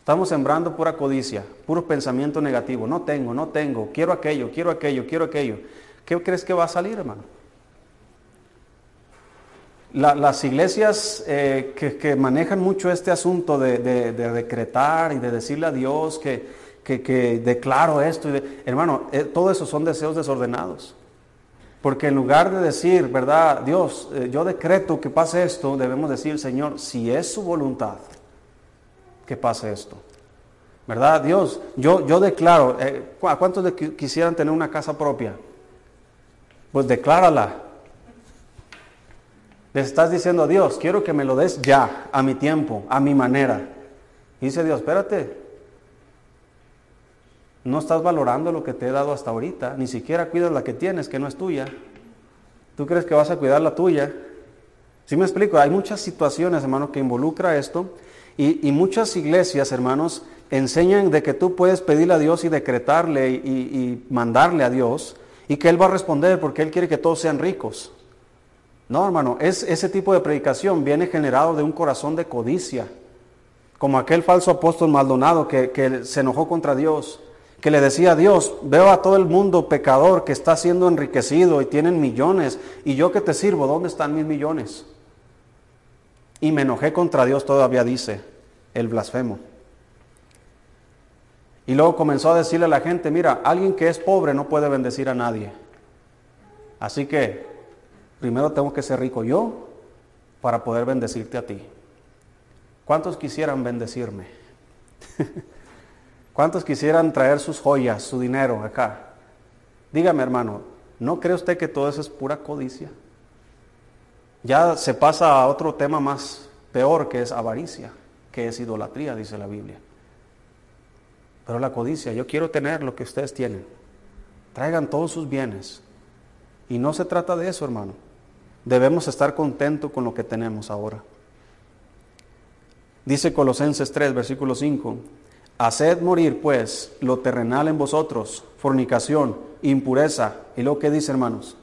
Estamos sembrando pura codicia, puro pensamiento negativo. No tengo, no tengo, quiero aquello, quiero aquello, quiero aquello. ¿Qué crees que va a salir, hermano? las iglesias eh, que, manejan mucho este asunto de, decretar y de decirle a Dios que, que, declaro esto, y hermano, eh, todo eso son deseos desordenados. Porque en lugar de decir, ¿verdad? Dios, eh, yo decreto que pase esto, debemos decir, Señor, si es su voluntad, que pase esto. ¿Verdad? Dios, yo, yo declaro, eh, ¿a cuántos quisieran tener una casa propia? Pues declárala. Le estás diciendo a Dios, quiero que me lo des ya, a mi tiempo, a mi manera. dice Dios, espérate, no estás valorando lo que te he dado hasta ahorita, ni siquiera cuidas la que tienes, que no es tuya. Tú crees que vas a cuidar la tuya. ¿Sí me explico? Hay muchas situaciones, hermanos, que involucra esto y, muchas iglesias, hermanos, enseñan de que tú puedes pedirle a Dios y decretarle y, y mandarle a Dios y que Él va a responder porque Él quiere que todos sean ricos. No, hermano, es, ese tipo de predicación viene generado de un corazón de codicia, como aquel falso apóstol Maldonado que, que se enojó contra Dios que le decía a Dios, veo a todo el mundo pecador que está siendo enriquecido y tienen millones, y yo que te sirvo, ¿dónde están mis millones? Y me enojé contra Dios, todavía dice el blasfemo. Y luego comenzó a decirle a la gente, mira, alguien que es pobre no puede bendecir a nadie. Así que primero tengo que ser rico yo para poder bendecirte a ti. ¿Cuántos quisieran bendecirme? ¿Cuántos quisieran traer sus joyas, su dinero acá? Dígame hermano, ¿no cree usted que todo eso es pura codicia? Ya se pasa a otro tema más peor que es avaricia, que es idolatría, dice la Biblia. Pero la codicia, yo quiero tener lo que ustedes tienen. Traigan todos sus bienes. Y no se trata de eso, hermano. Debemos estar contentos con lo que tenemos ahora. Dice Colosenses 3, versículo 5. Haced morir, pues, lo terrenal en vosotros, fornicación, impureza, y lo que dice, hermanos,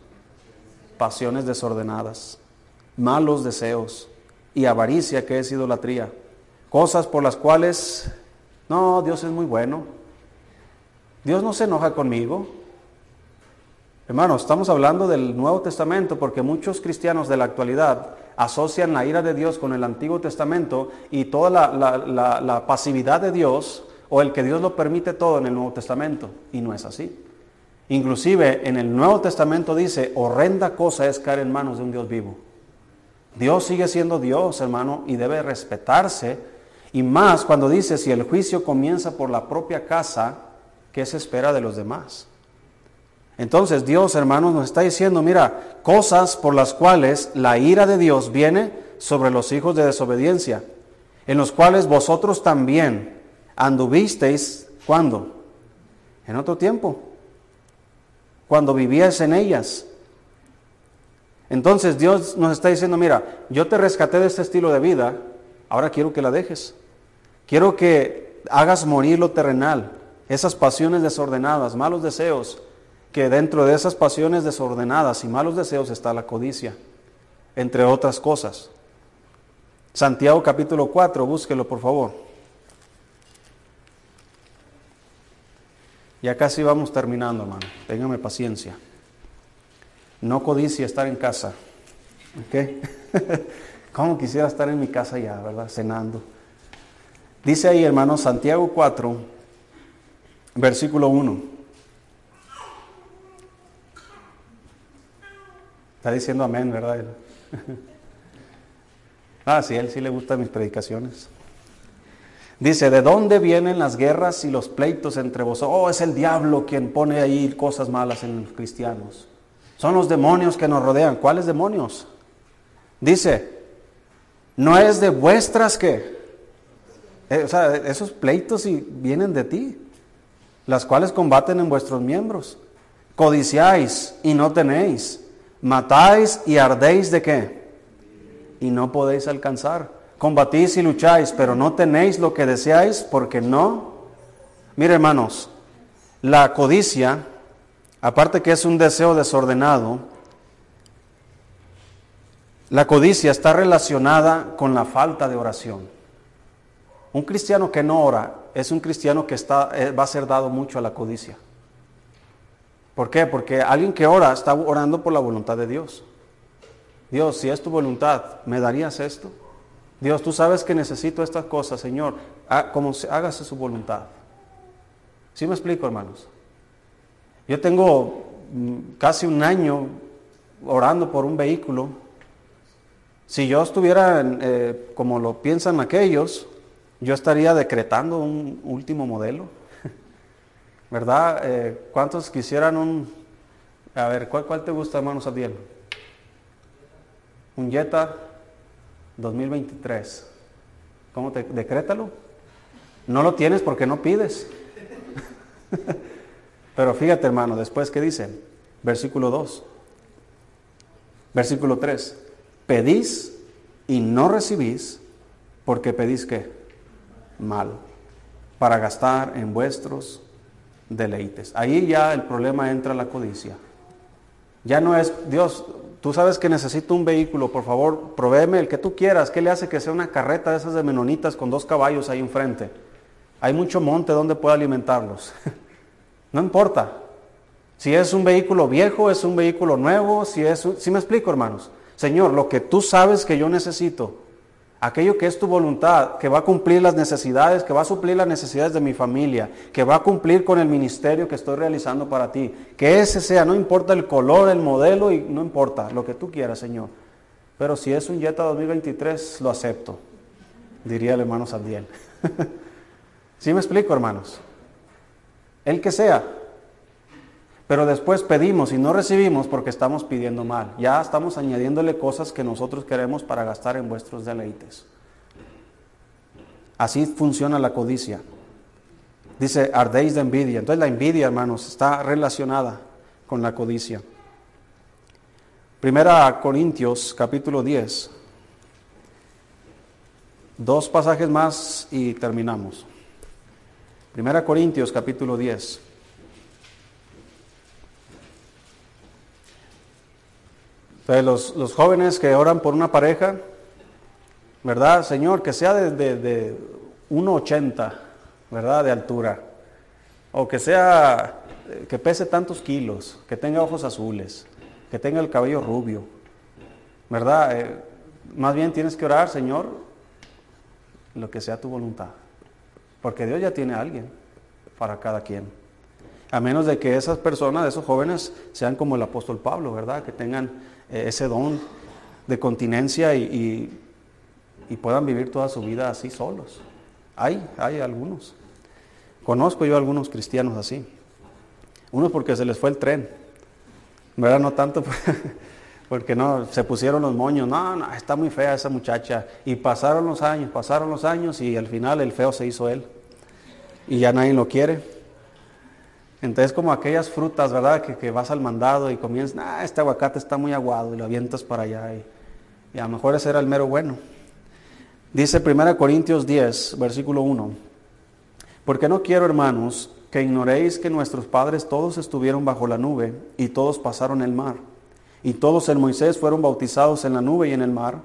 pasiones desordenadas, malos deseos y avaricia, que es idolatría, cosas por las cuales, no, Dios es muy bueno, Dios no se enoja conmigo. Hermanos, estamos hablando del Nuevo Testamento porque muchos cristianos de la actualidad asocian la ira de Dios con el Antiguo Testamento y toda la, pasividad de Dios o el que Dios lo permite todo en el Nuevo Testamento. Y no es así. Inclusive en el Nuevo Testamento dice, horrenda cosa es caer en manos de un Dios vivo. Dios sigue siendo Dios, hermano, y debe respetarse. Y más cuando dice, si el juicio comienza por la propia casa, ¿qué se espera de los demás? Entonces Dios, hermanos, nos está diciendo, mira, cosas por las cuales la ira de Dios viene sobre los hijos de desobediencia, en los cuales vosotros también anduvisteis, ¿cuándo? En otro tiempo, cuando vivías en ellas. Entonces Dios nos está diciendo, mira, yo te rescaté de este estilo de vida, ahora quiero que la dejes. Quiero que hagas morir lo terrenal, esas pasiones desordenadas, malos deseos, que dentro de esas pasiones desordenadas y malos deseos está la codicia, entre otras cosas. Santiago capítulo 4, búsquelo por favor. Ya casi vamos terminando, hermano. Téngame paciencia. No codicia estar en casa. ¿Ok? ¿Cómo quisiera estar en mi casa ya, verdad? Cenando. Dice ahí, hermano, Santiago 4, versículo 1. Está diciendo amén, ¿verdad? ah, sí, él sí le gustan mis predicaciones. Dice, ¿de dónde vienen las guerras y los pleitos entre vosotros? Oh, es el diablo quien pone ahí cosas malas en los cristianos. Son los demonios que nos rodean. ¿Cuáles demonios? Dice, no es de vuestras que... Eh, o sea, esos pleitos vienen de ti, las cuales combaten en vuestros miembros. Codiciáis y no tenéis Matáis y ardéis de qué? Y no podéis alcanzar. Combatís y lucháis, pero no tenéis lo que deseáis porque no. Mire hermanos, la codicia, aparte que es un deseo desordenado, la codicia está relacionada con la falta de oración. Un cristiano que no ora es un cristiano que está, eh, va a ser dado mucho a la codicia. ¿Por qué? Porque alguien que ora está orando por la voluntad de Dios. Dios, si es tu voluntad, ¿me darías esto? Dios, tú sabes que necesito estas cosas, Señor, como hágase su voluntad. ¿Sí me explico, hermanos? Yo tengo mm, casi un año orando por un vehículo. Si yo estuviera eh, como lo piensan aquellos, yo estaría decretando un último modelo. ¿Verdad? Eh, ¿Cuántos quisieran un... A ver, ¿cuál, te gusta, hermano Sadiel? Un Jetta 2023. ¿Cómo te... Decrétalo. No lo tienes porque no pides. Pero fíjate, hermano, después que dice, versículo 2, versículo 3, pedís y no recibís porque pedís qué? Mal, para gastar en vuestros deleites. Ahí ya el problema entra la codicia. Ya no es, Dios, tú sabes que necesito un vehículo, por favor, provéeme el que tú quieras. ¿Qué le hace que sea una carreta de esas de menonitas con dos caballos ahí enfrente? Hay mucho monte donde pueda alimentarlos. no importa. Si es un vehículo viejo, es un vehículo nuevo, si es, si me explico, hermanos. Señor, lo que tú sabes que yo necesito, aquello que es tu voluntad, que va a cumplir las necesidades, que va a suplir las necesidades de mi familia, que va a cumplir con el ministerio que estoy realizando para ti. Que ese sea, no importa el color, el modelo y no importa lo que tú quieras, Señor. Pero si es un Jetta 2023, lo acepto, diría el hermano Sandiel. ¿Sí me explico, hermanos? El que sea, pero después pedimos y no recibimos porque estamos pidiendo mal. Ya estamos añadiéndole cosas que nosotros queremos para gastar en vuestros deleites. Así funciona la codicia. Dice, ardéis de envidia. Entonces la envidia, hermanos, está relacionada con la codicia. Primera Corintios, capítulo 10. Dos pasajes más y terminamos. Primera Corintios, capítulo 10. Los, jóvenes que oran por una pareja, ¿verdad? Señor, que sea de, de, de 1,80, ¿verdad? De altura. O que sea, que pese tantos kilos, que tenga ojos azules, que tenga el cabello rubio, ¿verdad? Eh, más bien tienes que orar, Señor, lo que sea tu voluntad. Porque Dios ya tiene a alguien para cada quien. A menos de que esas personas, esos jóvenes, sean como el apóstol Pablo, ¿verdad? Que tengan eh, ese don de continencia y, puedan vivir toda su vida así solos. Hay, hay algunos. Conozco yo algunos cristianos así. Unos porque se les fue el tren. ¿Verdad? No tanto porque no, se pusieron los moños. No, no, está muy fea esa muchacha. Y pasaron los años, pasaron los años y al final el feo se hizo él. Y ya nadie lo quiere. Entonces como aquellas frutas, ¿verdad? Que, vas al mandado y comienzas, ah, este aguacate está muy aguado y lo avientas para allá. Y, a lo mejor ese era el mero bueno. Dice 1 Corintios 10, versículo 1. Porque no quiero, hermanos, que ignoréis que nuestros padres todos estuvieron bajo la nube y todos pasaron el mar. Y todos en Moisés fueron bautizados en la nube y en el mar.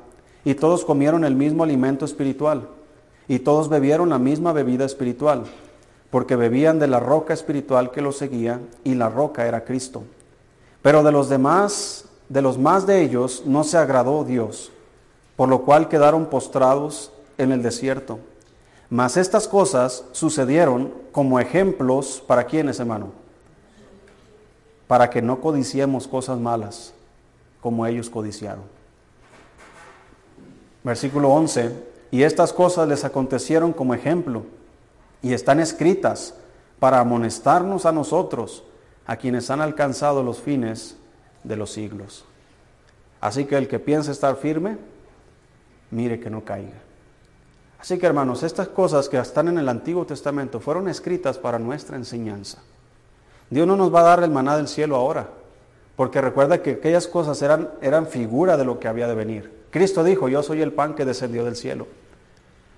Y todos comieron el mismo alimento espiritual. Y todos bebieron la misma bebida espiritual porque bebían de la roca espiritual que los seguía y la roca era Cristo. Pero de los demás, de los más de ellos, no se agradó Dios, por lo cual quedaron postrados en el desierto. Mas estas cosas sucedieron como ejemplos para quienes, hermano, para que no codiciemos cosas malas como ellos codiciaron. Versículo 11, y estas cosas les acontecieron como ejemplo y están escritas para amonestarnos a nosotros, a quienes han alcanzado los fines de los siglos. Así que el que piense estar firme, mire que no caiga. Así que hermanos, estas cosas que están en el Antiguo Testamento fueron escritas para nuestra enseñanza. Dios no nos va a dar el maná del cielo ahora, porque recuerda que aquellas cosas eran, eran figura de lo que había de venir. Cristo dijo, yo soy el pan que descendió del cielo.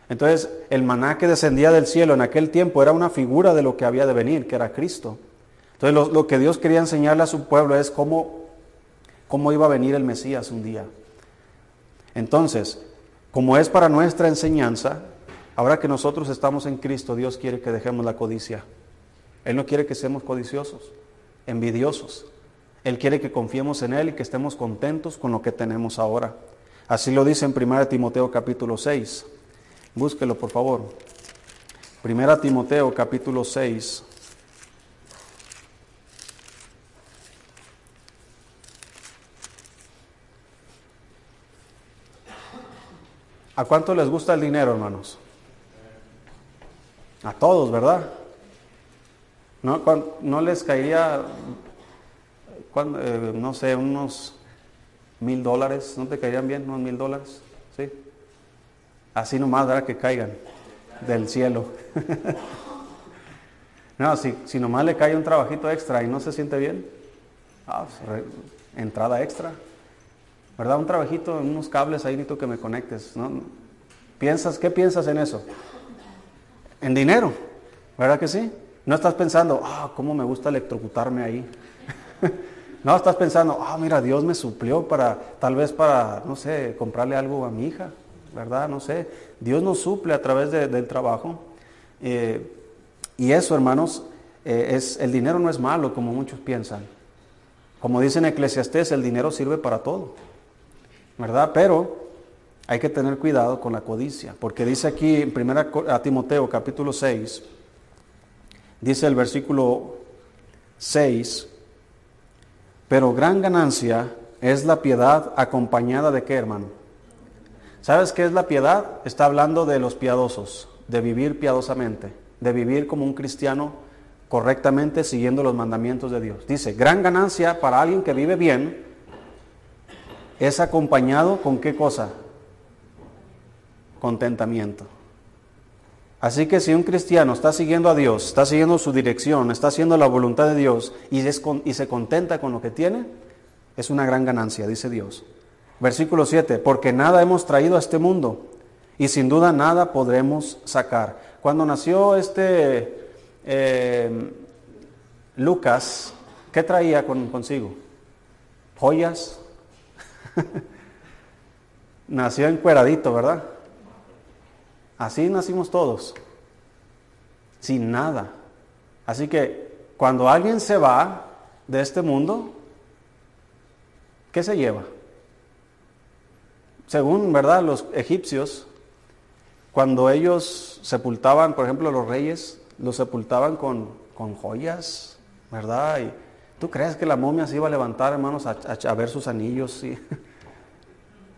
Entonces, el maná que descendía del cielo en aquel tiempo era una figura de lo que había de venir, que era Cristo. Entonces, lo, que Dios quería enseñarle a su pueblo es cómo, cómo iba a venir el Mesías un día. Entonces, como es para nuestra enseñanza, ahora que nosotros estamos en Cristo, Dios quiere que dejemos la codicia. Él no quiere que seamos codiciosos, envidiosos. Él quiere que confiemos en Él y que estemos contentos con lo que tenemos ahora. Así lo dice en 1 Timoteo capítulo 6. Búsquelo, por favor. Primera Timoteo, capítulo 6. ¿A cuánto les gusta el dinero, hermanos? A todos, ¿verdad? ¿No, no les caería, eh, no sé, unos mil dólares? ¿No te caerían bien unos mil dólares? ¿Sí? Así nomás, ¿verdad? Que caigan del cielo. no, si, si nomás le cae un trabajito extra y no se siente bien, ah, pues, entrada extra. ¿Verdad? Un trabajito, unos cables ahí necesito que me conectes. ¿no? ¿Piensas, ¿Qué piensas en eso? En dinero, ¿verdad que sí? No estás pensando, ah, cómo me gusta electrocutarme ahí. no, estás pensando, ah, mira, Dios me suplió para, tal vez para, no sé, comprarle algo a mi hija. ¿Verdad? No sé. Dios nos suple a través del trabajo. Eh, y eso, hermanos, eh, es, el dinero no es malo como muchos piensan. Como dice en Eclesiastés, el dinero sirve para todo, ¿verdad? Pero hay que tener cuidado con la codicia, porque dice aquí en 1 Timoteo capítulo 6, dice el versículo 6, pero gran ganancia es la piedad acompañada de qué, hermano? ¿Sabes qué es la piedad? Está hablando de los piadosos, de vivir piadosamente, de vivir como un cristiano correctamente siguiendo los mandamientos de Dios. Dice, gran ganancia para alguien que vive bien es acompañado con qué cosa? Contentamiento. Así que si un cristiano está siguiendo a Dios, está siguiendo su dirección, está haciendo la voluntad de Dios y, y se contenta con lo que tiene, es una gran ganancia, dice Dios. Versículo 7, porque nada hemos traído a este mundo y sin duda nada podremos sacar. Cuando nació este eh, Lucas, ¿qué traía consigo? Joyas. Nació encueradito, ¿verdad? Así nacimos todos, sin nada. Así que cuando alguien se va de este mundo, ¿qué se lleva? Según verdad los egipcios, cuando ellos sepultaban, por ejemplo, los reyes, los sepultaban con, con joyas, ¿verdad? Y tú crees que la momia se iba a levantar, hermanos, a, ver sus anillos, sí.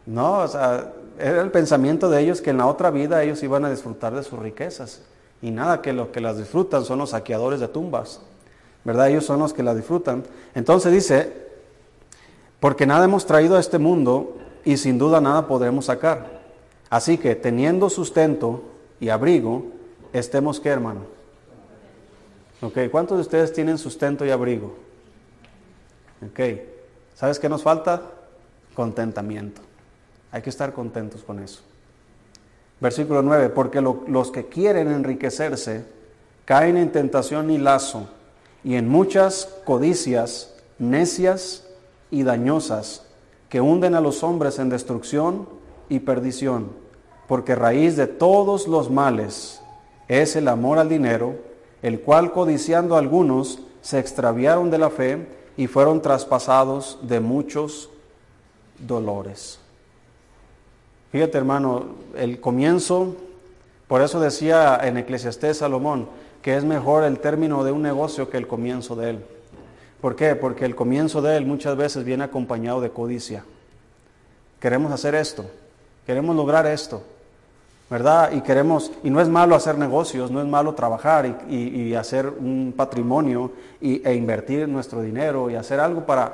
No, o sea, era el pensamiento de ellos que en la otra vida ellos iban a disfrutar de sus riquezas. Y nada, que los que las disfrutan son los saqueadores de tumbas. ¿Verdad? Ellos son los que las disfrutan. Entonces dice, porque nada hemos traído a este mundo y sin duda nada podremos sacar. Así que teniendo sustento y abrigo, estemos que hermano. ¿cuántos de ustedes tienen sustento y abrigo? Ok, ¿sabes qué nos falta? Contentamiento. Hay que estar contentos con eso. Versículo 9, porque los que quieren enriquecerse caen en tentación y lazo y en muchas codicias necias y dañosas que hunden a los hombres en destrucción y perdición, porque raíz de todos los males es el amor al dinero, el cual codiciando algunos se extraviaron de la fe y fueron traspasados de muchos dolores. Fíjate hermano, el comienzo, por eso decía en Eclesiastés Salomón, que es mejor el término de un negocio que el comienzo de él. ¿Por qué? Porque el comienzo de él muchas veces viene acompañado de codicia. Queremos hacer esto, queremos lograr esto, ¿verdad? Y queremos, y no es malo hacer negocios, no es malo trabajar y, hacer un patrimonio y, e invertir nuestro dinero y hacer algo para,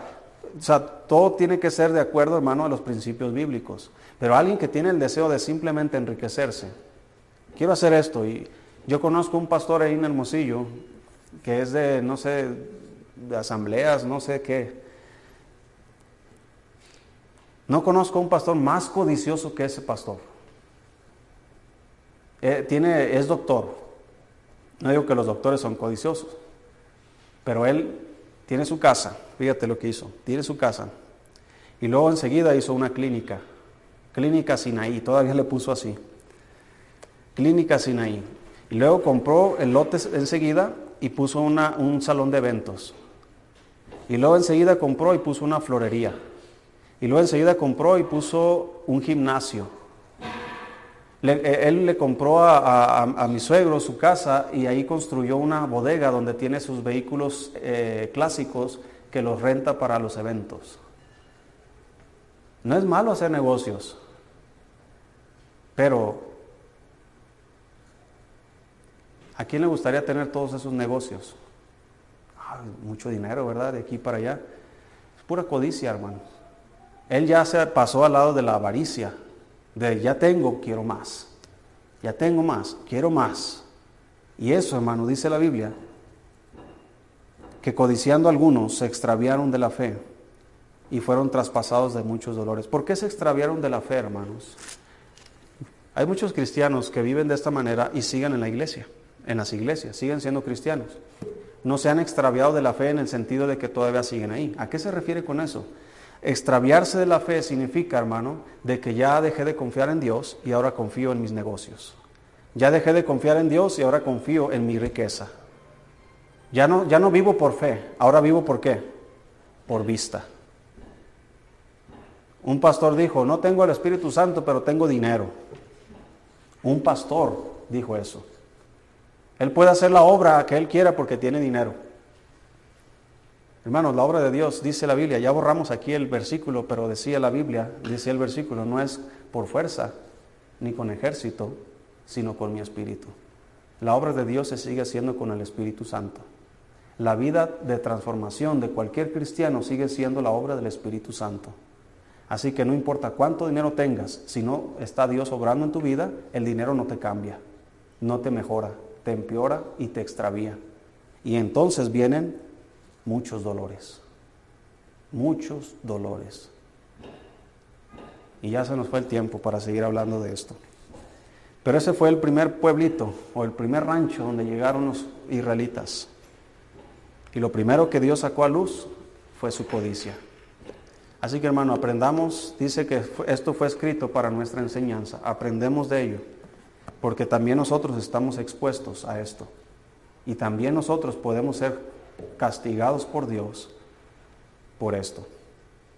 o sea, todo tiene que ser de acuerdo, hermano, a los principios bíblicos. Pero alguien que tiene el deseo de simplemente enriquecerse, quiero hacer esto y yo conozco un pastor ahí en Hermosillo que es de, no sé, de asambleas, no sé qué. No conozco un pastor más codicioso que ese pastor. Eh, tiene, es doctor. No digo que los doctores son codiciosos, pero él tiene su casa. Fíjate lo que hizo. Tiene su casa. Y luego enseguida hizo una clínica. Clínica Sinaí. Todavía le puso así. Clínica Sinaí. Y luego compró el lote enseguida y puso una, un salón de eventos. Y luego enseguida compró y puso una florería. Y luego enseguida compró y puso un gimnasio. Eh, él le compró a, mi suegro su casa y ahí construyó una bodega donde tiene sus vehículos eh, clásicos que los renta para los eventos. No es malo hacer negocios, pero ¿a quién le gustaría tener todos esos negocios? Mucho dinero, ¿verdad? De aquí para allá. Es pura codicia, hermano. Él ya se pasó al lado de la avaricia, de ya tengo, quiero más. Ya tengo más, quiero más. Y eso, hermano, dice la Biblia, que codiciando algunos se extraviaron de la fe y fueron traspasados de muchos dolores. ¿Por qué se extraviaron de la fe, hermanos? Hay muchos cristianos que viven de esta manera y siguen en la iglesia, en las iglesias, siguen siendo cristianos no se han extraviado de la fe en el sentido de que todavía siguen ahí. ¿A qué se refiere con eso? Extraviarse de la fe significa, hermano, de que ya dejé de confiar en Dios y ahora confío en mis negocios. Ya dejé de confiar en Dios y ahora confío en mi riqueza. Ya no, ya no vivo por fe, ahora vivo por qué? Por vista. Un pastor dijo, no tengo el Espíritu Santo, pero tengo dinero. Un pastor dijo eso. Él puede hacer la obra que Él quiera porque tiene dinero. Hermanos, la obra de Dios, dice la Biblia, ya borramos aquí el versículo, pero decía la Biblia, decía el versículo, no es por fuerza ni con ejército, sino con mi espíritu. La obra de Dios se sigue haciendo con el Espíritu Santo. La vida de transformación de cualquier cristiano sigue siendo la obra del Espíritu Santo. Así que no importa cuánto dinero tengas, si no está Dios obrando en tu vida, el dinero no te cambia, no te mejora, te empeora y te extravía. Y entonces vienen muchos dolores, muchos dolores. Y ya se nos fue el tiempo para seguir hablando de esto. Pero ese fue el primer pueblito o el primer rancho donde llegaron los israelitas. Y lo primero que Dios sacó a luz fue su codicia. Así que hermano, aprendamos, dice que esto fue escrito para nuestra enseñanza, aprendemos de ello porque también nosotros estamos expuestos a esto. Y también nosotros podemos ser castigados por Dios por esto.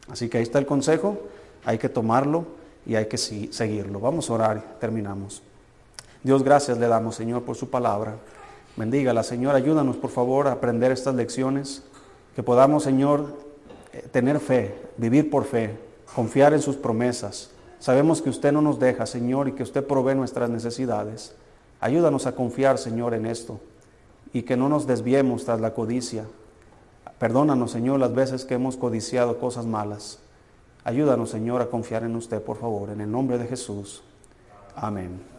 Así que ahí está el consejo, hay que tomarlo y hay que seguirlo. Vamos a orar terminamos. Dios, gracias le damos, Señor, por su palabra. Bendígala, Señor. Ayúdanos, por favor, a aprender estas lecciones. Que podamos, Señor, eh, tener fe, vivir por fe, confiar en sus promesas. Sabemos que usted no nos deja, Señor, y que usted provee nuestras necesidades. Ayúdanos a confiar, Señor, en esto y que no nos desviemos tras la codicia. Perdónanos, Señor, las veces que hemos codiciado cosas malas. Ayúdanos, Señor, a confiar en usted, por favor, en el nombre de Jesús. Amén.